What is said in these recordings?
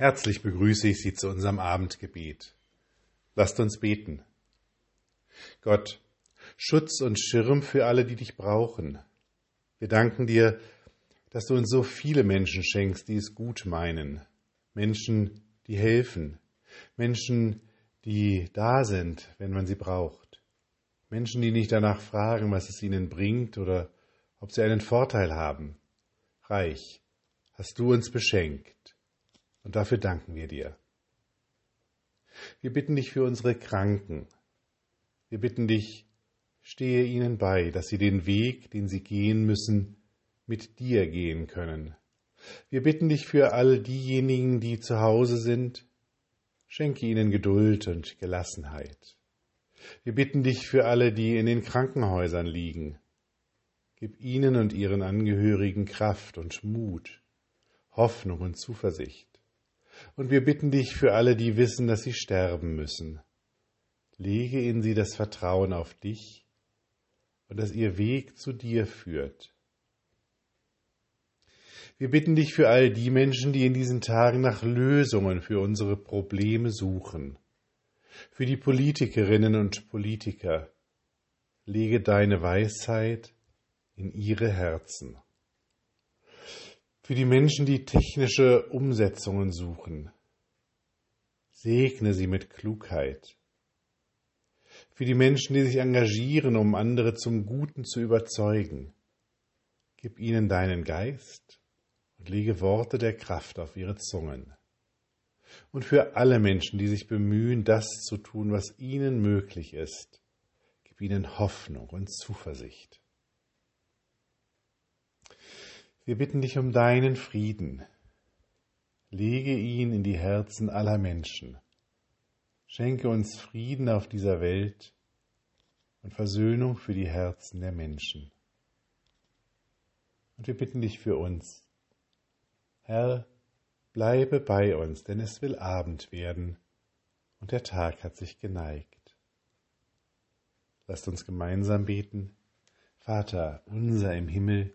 Herzlich begrüße ich Sie zu unserem Abendgebet. Lasst uns beten. Gott, Schutz und Schirm für alle, die dich brauchen. Wir danken dir, dass du uns so viele Menschen schenkst, die es gut meinen. Menschen, die helfen. Menschen, die da sind, wenn man sie braucht. Menschen, die nicht danach fragen, was es ihnen bringt oder ob sie einen Vorteil haben. Reich, hast du uns beschenkt. Und dafür danken wir dir. Wir bitten dich für unsere Kranken. Wir bitten dich, stehe ihnen bei, dass sie den Weg, den sie gehen müssen, mit dir gehen können. Wir bitten dich für all diejenigen, die zu Hause sind, schenke ihnen Geduld und Gelassenheit. Wir bitten dich für alle, die in den Krankenhäusern liegen. Gib ihnen und ihren Angehörigen Kraft und Mut, Hoffnung und Zuversicht. Und wir bitten dich für alle, die wissen, dass sie sterben müssen. Lege in sie das Vertrauen auf dich und dass ihr Weg zu dir führt. Wir bitten dich für all die Menschen, die in diesen Tagen nach Lösungen für unsere Probleme suchen. Für die Politikerinnen und Politiker. Lege deine Weisheit in ihre Herzen für die Menschen, die technische Umsetzungen suchen. Segne sie mit Klugheit. Für die Menschen, die sich engagieren, um andere zum Guten zu überzeugen. Gib ihnen deinen Geist und lege Worte der Kraft auf ihre Zungen. Und für alle Menschen, die sich bemühen, das zu tun, was ihnen möglich ist, gib ihnen Hoffnung und Zuversicht. Wir bitten dich um deinen Frieden. Lege ihn in die Herzen aller Menschen. Schenke uns Frieden auf dieser Welt und Versöhnung für die Herzen der Menschen. Und wir bitten dich für uns. Herr, bleibe bei uns, denn es will Abend werden und der Tag hat sich geneigt. Lasst uns gemeinsam beten. Vater unser im Himmel,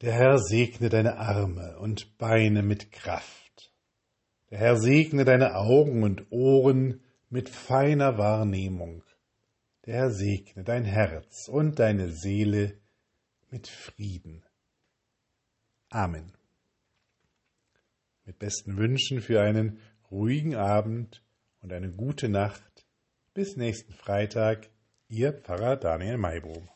Der Herr segne deine Arme und Beine mit Kraft. Der Herr segne deine Augen und Ohren mit feiner Wahrnehmung. Der Herr segne dein Herz und deine Seele mit Frieden. Amen. Mit besten Wünschen für einen ruhigen Abend und eine gute Nacht. Bis nächsten Freitag, Ihr Pfarrer Daniel Maybrum.